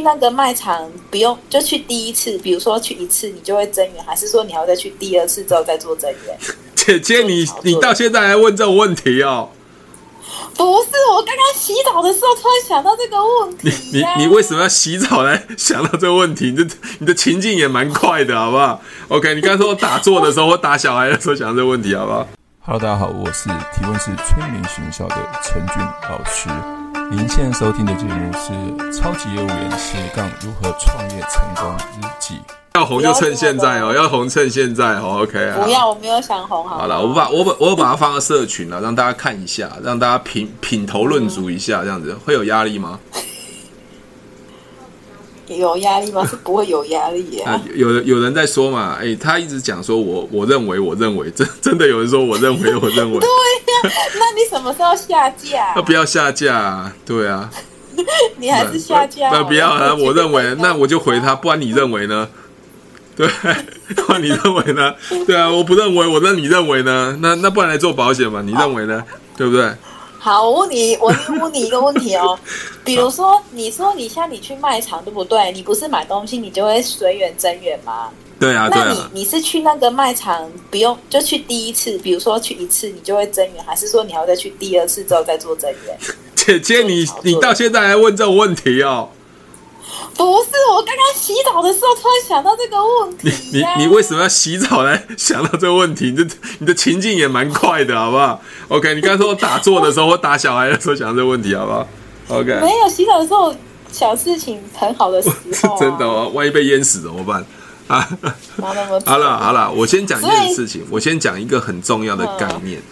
那个卖场不用就去第一次，比如说去一次你就会增员，还是说你要再去第二次之后再做增员？姐姐，你你到现在还问这种问题哦？不是，我刚刚洗澡的时候突然想到这个问题、啊。你你你为什么要洗澡来想到这个问题？你的你的情境也蛮快的，好不好？OK，你刚才说我打坐的时候，我打小孩的时候想到这个问题，好不好？Hello，大家好，我是提问是催眠学校的陈俊老师。您现在收听的节目是《超级业务员斜杠如何创业成功日记》。要红就趁现在哦，要红趁现在哦，OK 啊。不要，我没有想红，好。好了，我把我把我把它放到社群了，让大家看一下，让大家品品头论足一下，这样子会有压力吗？有压力吗？是不会有压力呀、啊。有有人在说嘛？哎、欸，他一直讲说我我认为我认为真真的有人说我认为 我认为。对呀、啊，那你什么时候下架？那不要下架啊！对啊，你还是下架。那不要啊！我认为，那我就回他，不然你认为呢？对，那你认为呢？对啊，我不认为，我那你认为呢？那那不然来做保险嘛？你认为呢？对不对？好，我问你，我问你一个问题哦。比如说，你说你像你去卖场，对不对？你不是买东西，你就会随缘增援吗？对啊，那你你是去那个卖场，不用就去第一次，比如说去一次，你就会增援，还是说你要再去第二次之后再做增援？姐姐，你你到现在还问这种问题哦？不是，我刚刚洗澡的时候突然想到这个问题、啊。你你你为什么要洗澡来想到这个问题？你的你的情境也蛮快的，好不好？OK，你刚才说我打坐的时候，我打小孩的时候想到这个问题，好不好？OK，没有洗澡的时候，小事情很好的时候、真的哦。万一被淹死怎么办？啊，好了好了，我先讲一件事情，我先讲一个很重要的概念，嗯、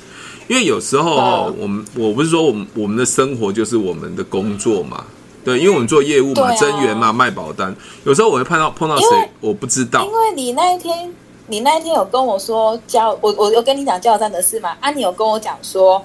因为有时候哦，我们我不是说我们我们的生活就是我们的工作嘛。对，因为我们做业务嘛，增员嘛，卖保单，有时候我会碰到碰到谁，我不知道。因为你那一天，你那一天有跟我说交，我我有跟你讲加油站的事嘛？啊，你有跟我讲说，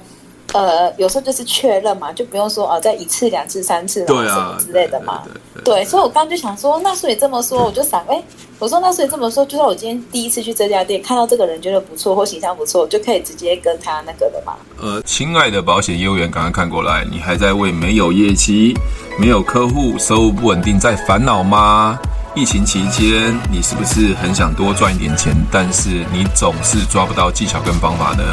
呃，有时候就是确认嘛，就不用说哦，再一次、两次、三次，对啊，之类的嘛。对，对，对，对，对，所以我刚刚就想说，那所以这么说，我就想，哎。我说，那所以这么说，就算我今天第一次去这家店，看到这个人觉得不错或形象不错，就可以直接跟他那个的嘛？呃，亲爱的保险业务员，赶快看过来，你还在为没有业绩、没有客户、收入不稳定在烦恼吗？疫情期间，你是不是很想多赚一点钱，但是你总是抓不到技巧跟方法呢？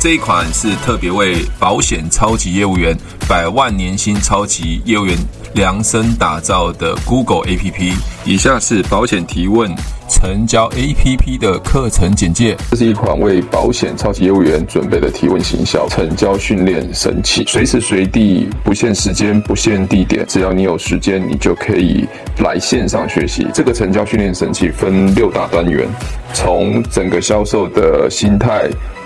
这一款是特别为保险超级业务员、百万年薪超级业务员量身打造的 Google APP。以下是保险提问成交 APP 的课程简介。这是一款为保险超级业务员准备的提问行销成交训练神器，随时随地不限时间、不限地点，只要你有时间，你就可以来线上学习。这个成交训练神器分六大单元，从整个销售的心态。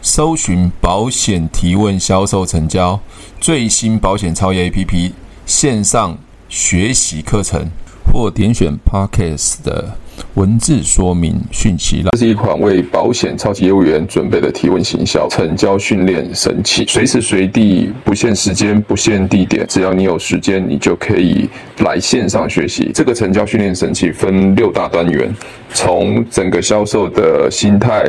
搜寻保险提问销售成交最新保险超业 APP 线上学习课程，或点选 Podcast 的文字说明讯息。这是一款为保险超级业务员准备的提问行销成交训练神器，随时随地不限时间、不限地点，只要你有时间，你就可以来线上学习。这个成交训练神器分六大单元，从整个销售的心态。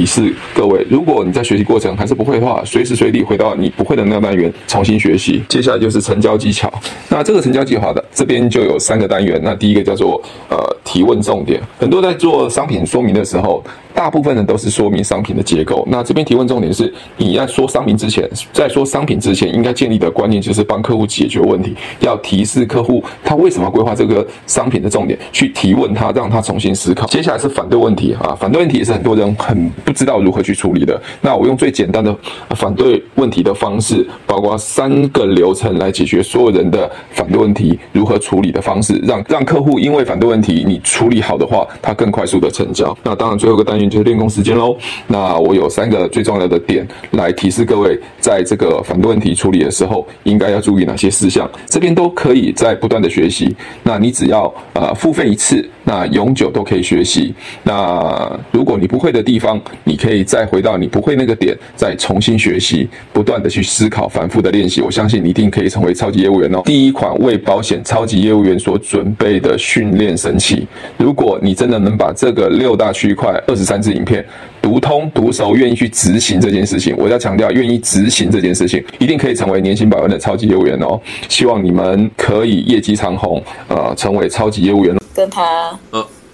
提示各位。如果你在学习过程还是不会的话，随时随地回到你不会的那个单元重新学习。接下来就是成交技巧。那这个成交计划的这边就有三个单元。那第一个叫做呃提问重点，很多在做商品说明的时候。大部分人都是说明商品的结构。那这边提问重点是，你要说商品之前，在说商品之前，应该建立的观念就是帮客户解决问题，要提示客户他为什么规划这个商品的重点，去提问他，让他重新思考。接下来是反对问题啊，反对问题也是很多人很不知道如何去处理的。那我用最简单的反对问题的方式，包括三个流程来解决所有人的反对问题如何处理的方式，让让客户因为反对问题你处理好的话，他更快速的成交。那当然最后一个单元。就是练功时间喽。那我有三个最重要的点来提示各位，在这个反对问题处理的时候，应该要注意哪些事项。这边都可以在不断的学习。那你只要呃付费一次，那永久都可以学习。那如果你不会的地方，你可以再回到你不会那个点，再重新学习，不断的去思考，反复的练习。我相信你一定可以成为超级业务员哦。第一款为保险超级业务员所准备的训练神器。如果你真的能把这个六大区块二十三。支影片读通读熟，愿意去执行这件事情。我要强调，愿意执行这件事情，一定可以成为年薪百万的超级业务员哦。希望你们可以业绩长虹，呃，成为超级业务员。跟他，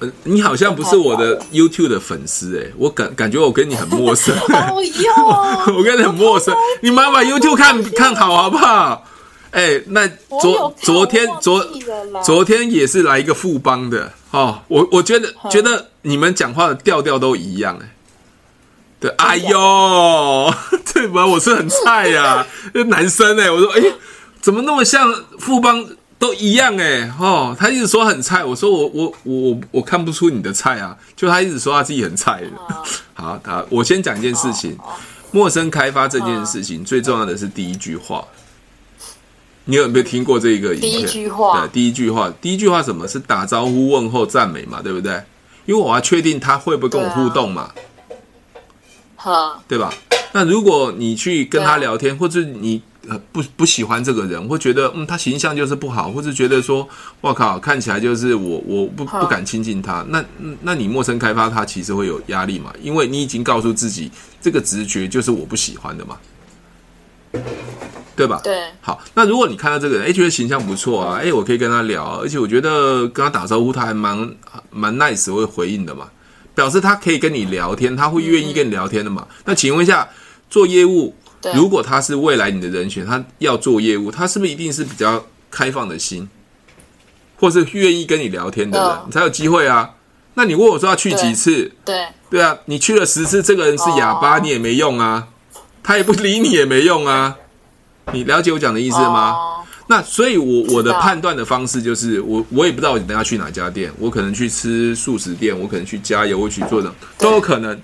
呃，你好像不是我的 YouTube 的粉丝哎，我感感觉我跟你很陌生。我跟你很陌生。你妈把 YouTube 看看好好不好？哎，那昨昨天昨昨天也是来一个富邦的哦。我我觉得觉得。你们讲话的调调都一样哎，对，哎呦，对吧？我是很菜呀、啊，这男生哎，我说哎，怎么那么像富邦都一样哎，哦，他一直说很菜，我说我我我我看不出你的菜啊，就他一直说他自己很菜。好，好，我先讲一件事情，陌生开发这件事情最重要的是第一句话，你有没有听过这个？第一句话，对，第一句话，第一句话什么？是打招呼、问候、赞美嘛，对不对？因为我要确定他会不会跟我互动嘛，好，对吧？那如果你去跟他聊天，或者你不不喜欢这个人，或觉得嗯他形象就是不好，或是觉得说我靠看起来就是我我不不敢亲近他，那那你陌生开发他其实会有压力嘛？因为你已经告诉自己这个直觉就是我不喜欢的嘛，对吧？对。好，那如果你看到这个人，哎，觉得形象不错啊，哎，我可以跟他聊，而且我觉得跟他打招呼他还蛮蛮 nice 会回应的嘛，表示他可以跟你聊天，他会愿意跟你聊天的嘛。那请问一下，做业务。如果他是未来你的人选，他要做业务，他是不是一定是比较开放的心，或是愿意跟你聊天的人，你才有机会啊？那你问我说要去几次？对对啊，你去了十次，这个人是哑巴，你也没用啊，他也不理你也没用啊。你了解我讲的意思吗？那所以，我我的判断的方式就是，我我也不知道你等下去哪家店，我可能去吃素食店，我可能去加油，我去做的都有可能。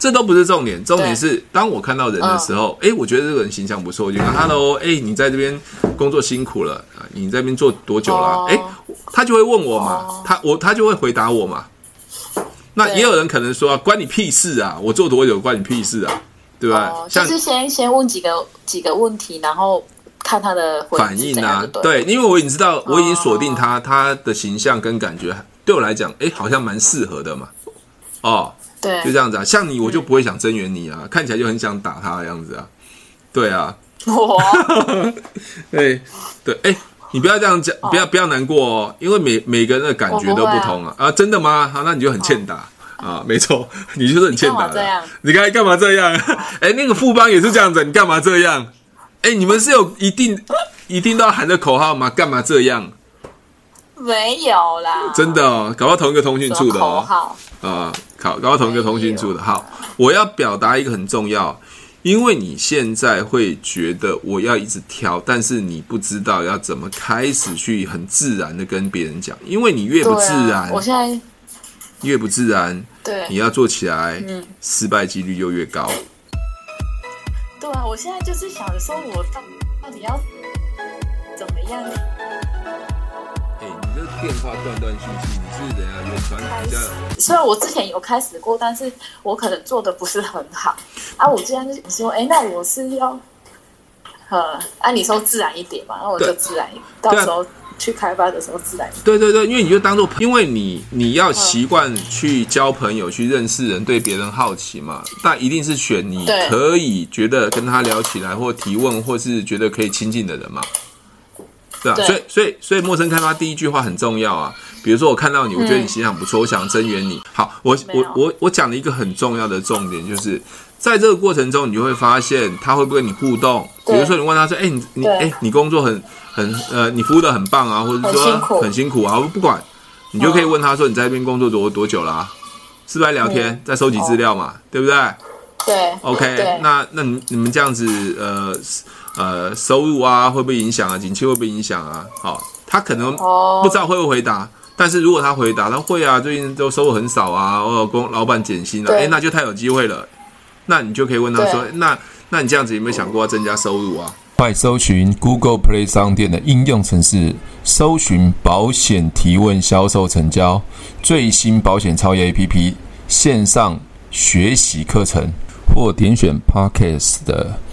这都不是重点，重点是当我看到人的时候，哎、嗯，我觉得这个人形象不错，我就说 Hello，哎，你在这边工作辛苦了啊，你在这边做多久了？哎、哦，他就会问我嘛，哦、他我他就会回答我嘛。那也有人可能说，关你屁事啊，我做多久关你屁事啊，对吧？就是先先问几个几个问题，然后看他的反应啊，对，因为我已经知道，我已经锁定他、哦、他的形象跟感觉，对我来讲，哎，好像蛮适合的嘛，哦。对，就这样子啊，像你，我就不会想增援你啊，看起来就很想打他的样子啊，对啊，哇，对对，哎，你不要这样讲，不要不要难过哦，因为每每个人的感觉都不同啊，啊，真的吗？好，那你就很欠打。啊，没错，你就是很欠打的，你刚才干嘛这样？哎，那个副帮也是这样子，你干嘛这样？哎，你们是有一定一定都要喊的口号吗？干嘛这样？没有啦，真的哦，搞到同一个通讯处的哦，啊。好，搞到同一个通讯处的。好，我要表达一个很重要，因为你现在会觉得我要一直挑，但是你不知道要怎么开始去很自然的跟别人讲，因为你越不自然，啊、我现在越不自然，对，你要做起来，嗯，失败几率就越高。对啊，我现在就是想说，我到到底要怎么样？电话断断续续，你是人家远传比较。虽然我之前有开始过，但是我可能做的不是很好啊。我今天就说，哎，那我是要，呃，按你说自然一点嘛，那我就自然一点，到时候去开发的时候自然一点。对对对，因为你就当做，因为你你要习惯去交朋友，去认识人，对别人好奇嘛，但一定是选你可以觉得跟他聊起来，或提问，或是觉得可以亲近的人嘛。对啊，所以所以所以陌生开发第一句话很重要啊。比如说我看到你，我觉得你形象不错，我想增援你。好，我我我我讲了一个很重要的重点，就是在这个过程中，你就会发现他会不会跟你互动。比如说你问他说：“哎，你你哎，你工作很很呃，你服务的很棒啊，或者说很辛苦啊。”我不管，你就可以问他说：“你在这边工作多多久啦？是不是在聊天，在收集资料嘛？对不对？”对。OK，那那你你们这样子呃。呃，收入啊，会不会影响啊？景气会不会影响啊？好、哦，他可能不知道会不会回答，但是如果他回答，他会啊，最近都收入很少啊，我老公老板减薪了，哎，那就太有机会了。那你就可以问他说，那那你这样子有没有想过要增加收入啊？快搜寻 Google Play 商店的应用程式，搜寻保险提问销售成交最新保险超越 APP 线上学习课程，或点选 Podcast 的。